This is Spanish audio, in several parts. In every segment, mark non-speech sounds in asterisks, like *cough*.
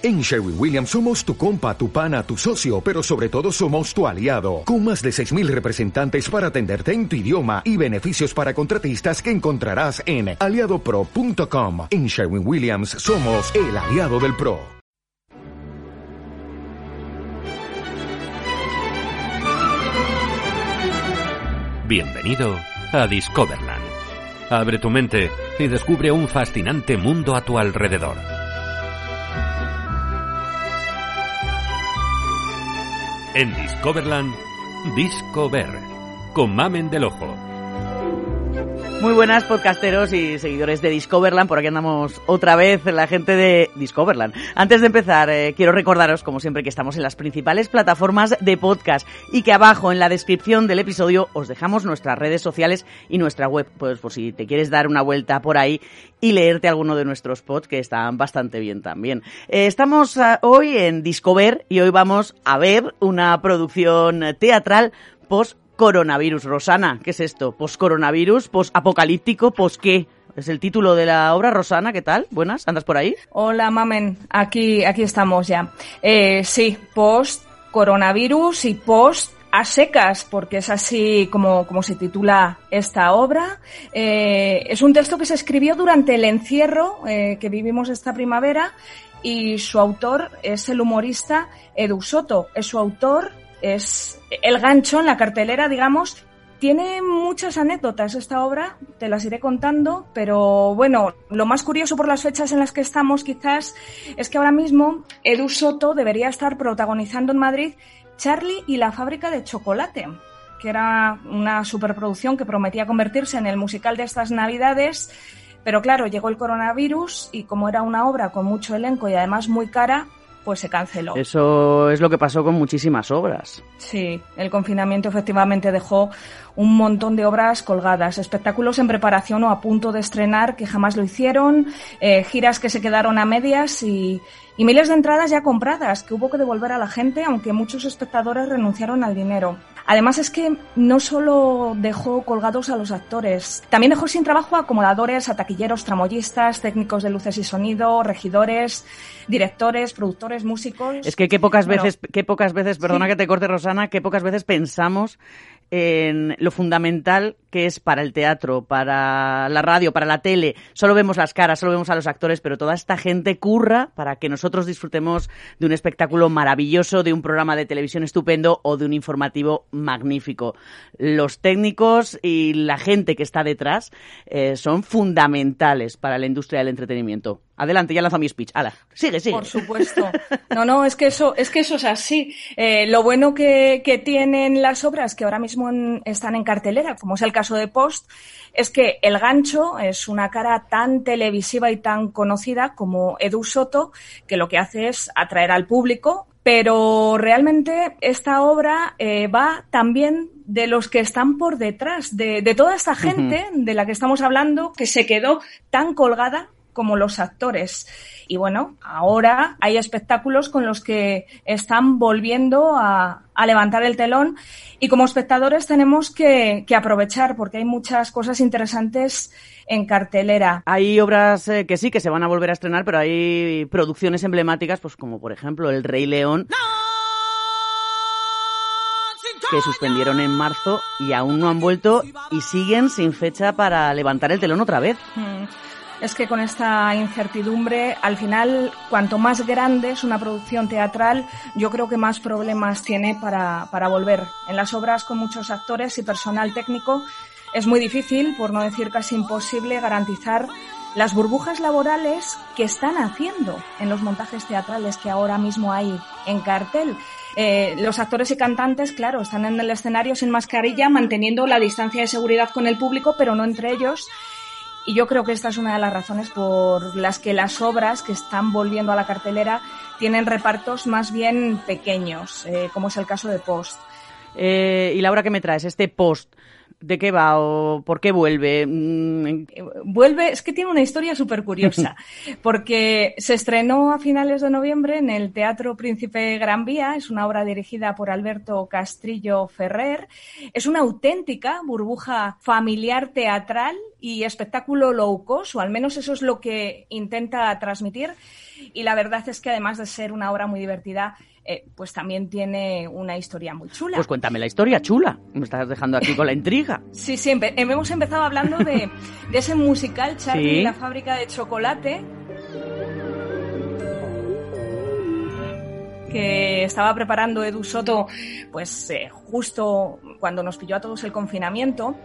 En Sherwin Williams somos tu compa, tu pana, tu socio, pero sobre todo somos tu aliado, con más de 6.000 representantes para atenderte en tu idioma y beneficios para contratistas que encontrarás en aliadopro.com. En Sherwin Williams somos el aliado del PRO. Bienvenido a Discoverland. Abre tu mente y descubre un fascinante mundo a tu alrededor. En Discoverland, Discover, con Mamen del Ojo. Muy buenas podcasteros y seguidores de Discoverland, por aquí andamos otra vez la gente de Discoverland. Antes de empezar, eh, quiero recordaros, como siempre, que estamos en las principales plataformas de podcast y que abajo en la descripción del episodio os dejamos nuestras redes sociales y nuestra web, pues por si te quieres dar una vuelta por ahí y leerte alguno de nuestros pods que están bastante bien también. Eh, estamos uh, hoy en Discover y hoy vamos a ver una producción teatral post coronavirus. Rosana, ¿qué es esto? ¿Post-coronavirus? ¿Post-apocalíptico? ¿Post qué? Es el título de la obra. Rosana, ¿qué tal? Buenas, ¿andas por ahí? Hola, mamen. Aquí, aquí estamos ya. Eh, sí, post-coronavirus y post a secas, porque es así como, como se titula esta obra. Eh, es un texto que se escribió durante el encierro eh, que vivimos esta primavera y su autor es el humorista Edu Soto. Es su autor, es el gancho en la cartelera, digamos, tiene muchas anécdotas esta obra, te las iré contando, pero bueno, lo más curioso por las fechas en las que estamos quizás es que ahora mismo Edu Soto debería estar protagonizando en Madrid Charlie y la fábrica de chocolate, que era una superproducción que prometía convertirse en el musical de estas navidades, pero claro, llegó el coronavirus y como era una obra con mucho elenco y además muy cara, pues se canceló. Eso es lo que pasó con muchísimas obras. Sí, el confinamiento efectivamente dejó un montón de obras colgadas, espectáculos en preparación o a punto de estrenar que jamás lo hicieron, eh, giras que se quedaron a medias y, y miles de entradas ya compradas que hubo que devolver a la gente, aunque muchos espectadores renunciaron al dinero. Además es que no solo dejó colgados a los actores, también dejó sin trabajo a acomodadores, a taquilleros, tramoyistas, técnicos de luces y sonido, regidores, directores, productores, músicos. Es que qué pocas bueno, veces, qué pocas veces, perdona sí. que te corte Rosana, qué pocas veces pensamos en lo fundamental que es para el teatro, para la radio, para la tele. Solo vemos las caras, solo vemos a los actores, pero toda esta gente curra para que nosotros disfrutemos de un espectáculo maravilloso, de un programa de televisión estupendo o de un informativo magnífico. Los técnicos y la gente que está detrás eh, son fundamentales para la industria del entretenimiento. Adelante, ya lanzo mi speech. Ala, sigue, sigue. Por supuesto. No, no, es que eso, es que eso es así. Eh, lo bueno que, que, tienen las obras que ahora mismo en, están en cartelera, como es el caso de Post, es que el gancho es una cara tan televisiva y tan conocida como Edu Soto, que lo que hace es atraer al público, pero realmente esta obra eh, va también de los que están por detrás, de, de toda esta gente uh -huh. de la que estamos hablando, que se quedó tan colgada como los actores. Y bueno, ahora hay espectáculos con los que están volviendo a, a levantar el telón y como espectadores tenemos que, que, aprovechar porque hay muchas cosas interesantes en cartelera. Hay obras eh, que sí que se van a volver a estrenar, pero hay producciones emblemáticas, pues como por ejemplo El Rey León. que suspendieron en marzo y aún no han vuelto y siguen sin fecha para levantar el telón otra vez. Mm es que con esta incertidumbre, al final, cuanto más grande es una producción teatral, yo creo que más problemas tiene para, para volver. En las obras con muchos actores y personal técnico es muy difícil, por no decir casi imposible, garantizar las burbujas laborales que están haciendo en los montajes teatrales que ahora mismo hay en cartel. Eh, los actores y cantantes, claro, están en el escenario sin mascarilla, manteniendo la distancia de seguridad con el público, pero no entre ellos. Y yo creo que esta es una de las razones por las que las obras que están volviendo a la cartelera tienen repartos más bien pequeños, eh, como es el caso de Post. Eh, y la obra que me traes, este Post, ¿De qué va o por qué vuelve? Mm, vuelve, es que tiene una historia súper curiosa, *laughs* porque se estrenó a finales de noviembre en el Teatro Príncipe Gran Vía, es una obra dirigida por Alberto Castrillo Ferrer, es una auténtica burbuja familiar teatral y espectáculo low cost, o al menos eso es lo que intenta transmitir. Y la verdad es que además de ser una obra muy divertida, eh, pues también tiene una historia muy chula. Pues cuéntame la historia chula. Me estás dejando aquí con la intriga. Sí, sí, hemos empezado hablando de, ese musical Charlie y la fábrica de chocolate. que estaba preparando Edu Soto, pues eh, justo cuando nos pilló a todos el confinamiento,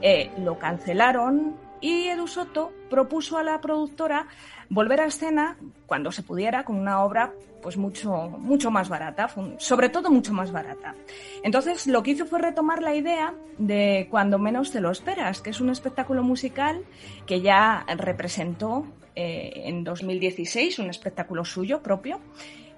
eh, lo cancelaron y Edu Soto propuso a la productora volver a escena cuando se pudiera con una obra pues mucho, mucho más barata, sobre todo mucho más barata. Entonces lo que hizo fue retomar la idea de Cuando menos te lo esperas, que es un espectáculo musical que ya representó eh, en 2016, un espectáculo suyo propio,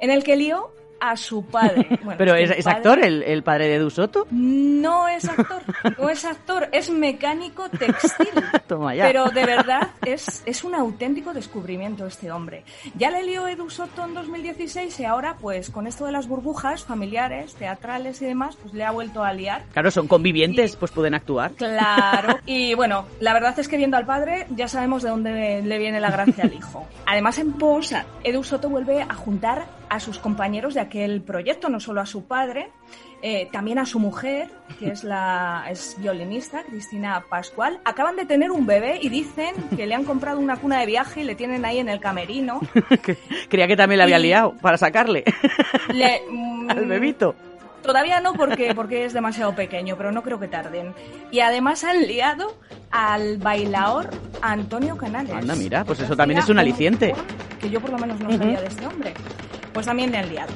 en el que lió a su padre. *laughs* ¿Pero es, actor el, padre de Dusoto? No es actor, no es actor, es mecánico textil. *laughs* Pero de verdad es, es un auténtico descubrimiento este hombre. Ya le lió Edu Soto en 2016 y ahora pues con esto de las burbujas familiares, teatrales y demás, pues le ha vuelto a liar. Claro, son convivientes, pues pueden actuar. Claro. *laughs* Y bueno, la verdad es que viendo al padre ya sabemos de dónde le viene la gracia al hijo. Además en posa, Edu Soto vuelve a juntar a sus compañeros de aquel proyecto, no solo a su padre, eh, también a su mujer, que es la es violinista, Cristina Pascual. Acaban de tener un bebé y dicen que le han comprado una cuna de viaje y le tienen ahí en el camerino. *laughs* Creía que también le había liado para sacarle *laughs* *laughs* al bebito. Todavía no porque, porque es demasiado pequeño, pero no creo que tarden. Y además han liado al bailaor Antonio Canales. Anda, mira, pues eso también es un aliciente. Que yo por lo menos no sabía de este hombre. Pues también le han liado.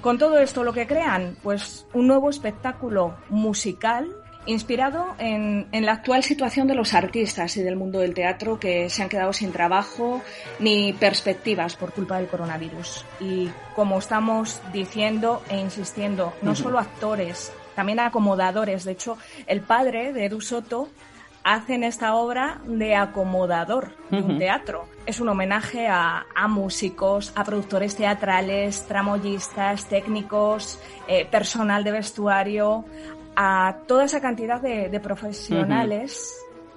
Con todo esto, lo que crean, pues un nuevo espectáculo musical inspirado en, la actual situación de los artistas y del mundo del teatro que se han quedado sin trabajo ni perspectivas por culpa del coronavirus. Y como estamos diciendo e insistiendo, no solo actores, también acomodadores. De hecho, el padre de Edu Soto hace en esta obra de acomodador de un teatro. Es un homenaje a, músicos, a productores teatrales, tramoyistas, técnicos, eh, personal de vestuario, a toda esa cantidad de, profesionales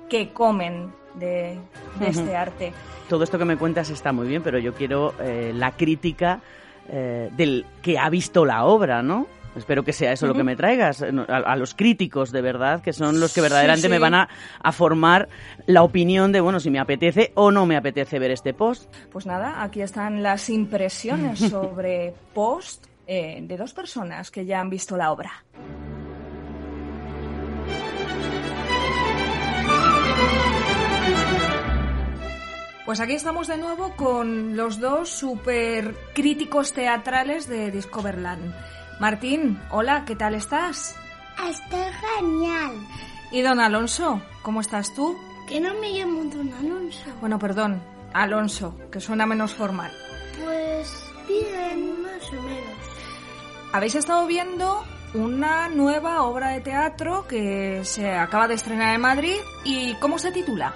que comen de, este arte. Todo esto que me cuentas está muy bien, pero yo quiero eh, la crítica eh, del que ha visto la obra, ¿no? Espero que sea eso lo que me traigas, a, los críticos de verdad, que son los que verdaderamente me van a, formar la opinión de, bueno, si me apetece o no me apetece ver este post. Pues nada, aquí están las impresiones *laughs* sobre post eh, de dos personas que ya han visto la obra. Pues aquí estamos de nuevo con los dos super críticos teatrales de Discoverland. Martín, hola, ¿qué tal estás? Estoy genial. ¿Y don Alonso, cómo estás tú? Que no me llamo don Alonso. Bueno, perdón, Alonso, que suena menos formal. Pues bien, más o menos. Habéis estado viendo una nueva obra de teatro que se acaba de estrenar en Madrid y ¿cómo se titula?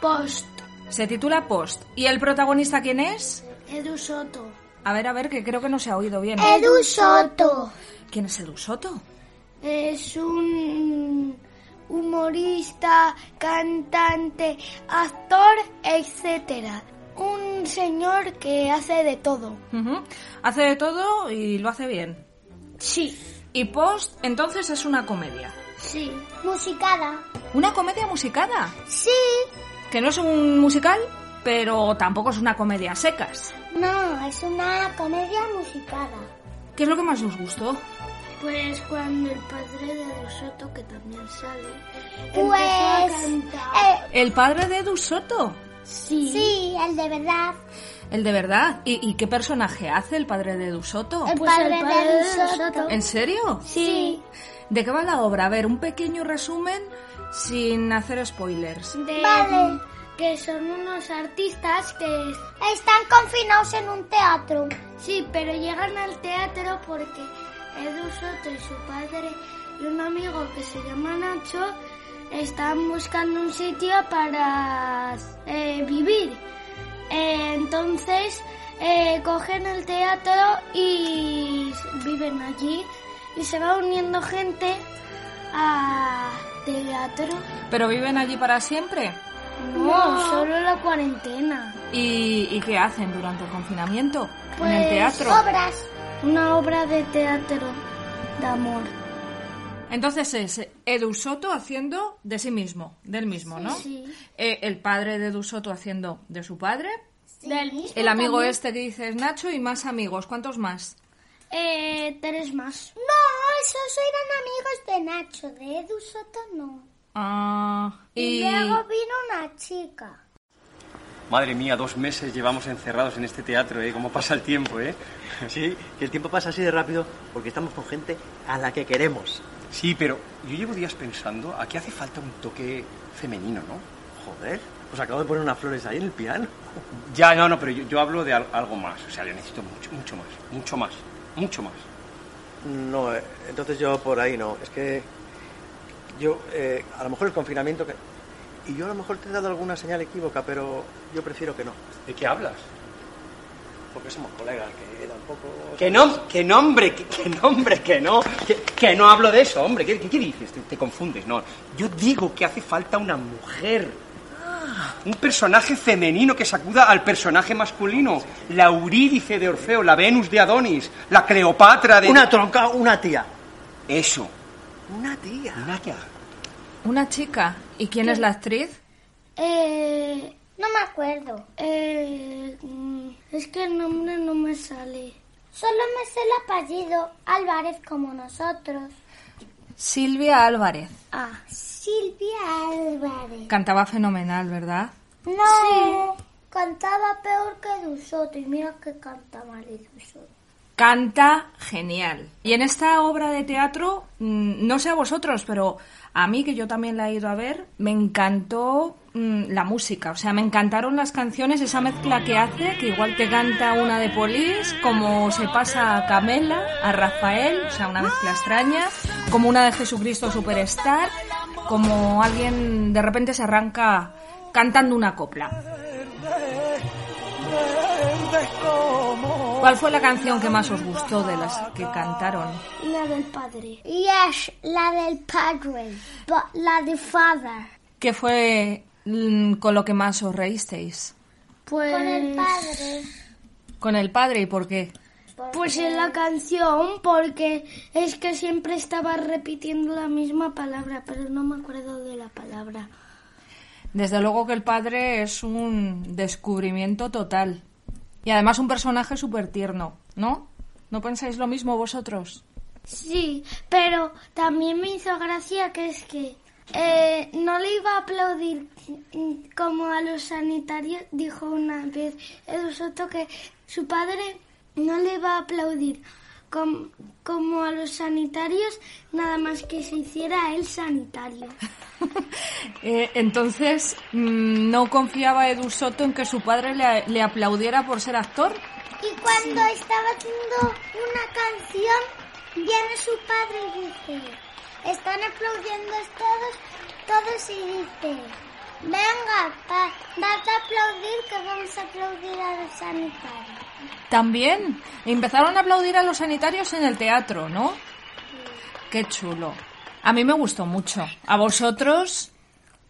Post. Se titula Post. ¿Y el protagonista quién es? Edu Soto. A ver, a ver, que creo que no se ha oído bien. Edu Soto. ¿Quién es Edu Soto? Es un humorista, cantante, actor, etcétera. Un señor que hace de todo. Hace de todo y lo hace bien. Sí. ¿Y Post entonces es una comedia? Sí. Musicada. ¿Una comedia musicada? Sí que no es un musical, pero tampoco es una comedia secas. No, es una comedia musicada. ¿Qué es lo que más os gustó? Pues cuando el padre de Soto, que también sale, pues, a cantar. Eh, ¿El padre de Dusoto? Sí. Sí, el de verdad. ¿El de verdad? ¿Y, qué personaje hace el padre de Dusoto? El, pues padre, de Dusoto. ¿En serio? Sí. ¿De qué va la obra? A ver, un pequeño resumen sin hacer spoilers. Vale, que son unos artistas que están confinados en un teatro. Sí, pero llegan al teatro porque Edu Soto y su padre y un amigo que se llama Nacho están buscando un sitio para eh, vivir. Eh, entonces eh, cogen el teatro y viven allí y se va uniendo gente a teatro. ¿Pero viven allí para siempre? No, solo la cuarentena. ¿Y, y qué hacen durante el confinamiento? Pues en el teatro. obras. Una obra de teatro de amor. Entonces es Edu Soto haciendo de sí mismo, del mismo, ¿no? sí. Eh, el padre de Edu Soto haciendo de su padre. Del mismo El amigo también. este que dices Nacho y más amigos. ¿Cuántos más? Eh, tres más. No, esos eran amigos de Nacho. De Edu Soto no. Ah, Y, y luego vino una chica. Madre mía, dos meses llevamos encerrados en este teatro, ¿eh? ¿Cómo pasa el tiempo, eh? *laughs* Sí, que el tiempo pasa así de rápido porque estamos con gente a la que queremos. Sí, pero yo llevo días pensando, aquí hace falta un toque femenino, ¿no? Joder, os acabo de poner unas flores ahí en el piano. *laughs* Ya, no, no, pero yo, yo hablo de al- algo más. O sea, le necesito mucho, mucho más, mucho más, mucho más. No, eh, entonces yo por ahí no. Es que yo, eh, a lo mejor el confinamiento... Que... Y yo a lo mejor te he dado alguna señal equívoca, pero yo prefiero que no. ¿De qué hablas? Porque somos colegas, que tampoco... Que no, que no, hombre, que, que no, hombre, que no, que, que no hablo de eso, hombre. ¿Qué, qué- qué dices? Te, te confundes, no. Yo digo que hace falta una mujer. Un personaje femenino que sacuda al personaje masculino. La Eurídice de Orfeo, la Venus de Adonis, la Cleopatra de... Una tronca, una tía. Eso. Una tía. Una tía. una chica. ¿Y quién es la actriz? Eh, no me acuerdo. Eh, mm, es que el nombre no me sale. Solo me sé el apellido Álvarez como nosotros. Silvia Álvarez. Ah, Silvia Álvarez. Cantaba fenomenal, ¿verdad? No, cantaba peor que Dusoto y mira que canta mal Dusoto. Canta genial. Y en esta obra de teatro, mm, no sé a vosotros, pero a mí, que yo también la he ido a ver, me encantó mm, la música. O sea, me encantaron las canciones, esa mezcla que hace, que igual te canta una de Polis, como se pasa a Camela, a Rafael, o sea, una mezcla extraña, como una de Jesucristo Superstar, como alguien de repente se arranca cantando una copla. ¿Cuál fue la canción que más os gustó de las que cantaron? La del padre. Yes, la del padre. La de father. ¿Qué fue mm, con lo que más os reísteis? Pues... Con el padre. Con el padre y por qué? Pues en la canción, porque es que siempre estaba repitiendo la misma palabra, pero no me acuerdo de la palabra. Desde luego que el padre es un descubrimiento total. Y además un personaje súper tierno, ¿no? ¿No pensáis lo mismo vosotros? Sí, pero también me hizo gracia que es que eh, no le iba a aplaudir mm, como a los sanitarios, dijo una vez Edu Soto que su padre no le iba a aplaudir com- como a los sanitarios, nada más que se hiciera él sanitario. *laughs* Eh, entonces, mm, ¿no confiaba Edu Soto en que su padre le, le aplaudiera por ser actor? Y cuando estaba haciendo una canción, viene su padre y dice, están aplaudiendo todos, todos y dice, venga, pa, vas a aplaudir que vamos a aplaudir a los sanitarios. También empezaron a aplaudir a los sanitarios en el teatro, ¿no? Qué chulo. A mí me gustó mucho. ¿A vosotros?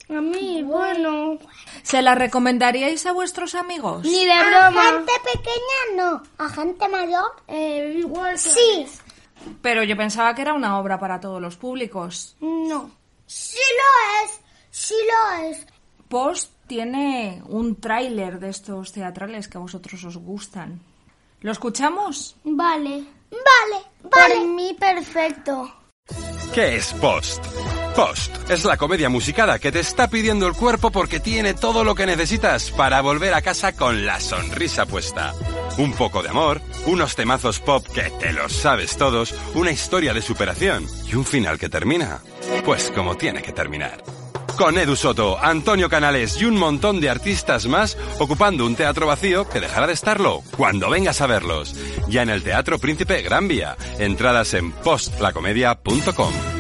A mí, bueno, ¿Se la recomendaríais a vuestros amigos? ni de broma. A gente pequeña no, a gente mayor, eh, igual. Sí, Pero yo pensaba que era una obra para todos los públicos. no. Sí lo es, sí lo es. Post tiene un tráiler de estos teatrales que a vosotros os gustan. ¿Lo escuchamos? Vale, vale, vale. Por mí perfecto. ¿Qué es Post? Post es la comedia musicada que te está pidiendo el cuerpo porque tiene todo lo que necesitas para volver a casa con la sonrisa puesta. Un poco de amor, unos temazos pop que te los sabes todos, una historia de superación y un final que termina, pues como tiene que terminar. Con Edu Soto, Antonio Canales y un montón de artistas más ocupando un teatro vacío que dejará de estarlo cuando vengas a verlos. Ya en el Teatro Príncipe Gran Vía. Entradas en postlacomedia.com.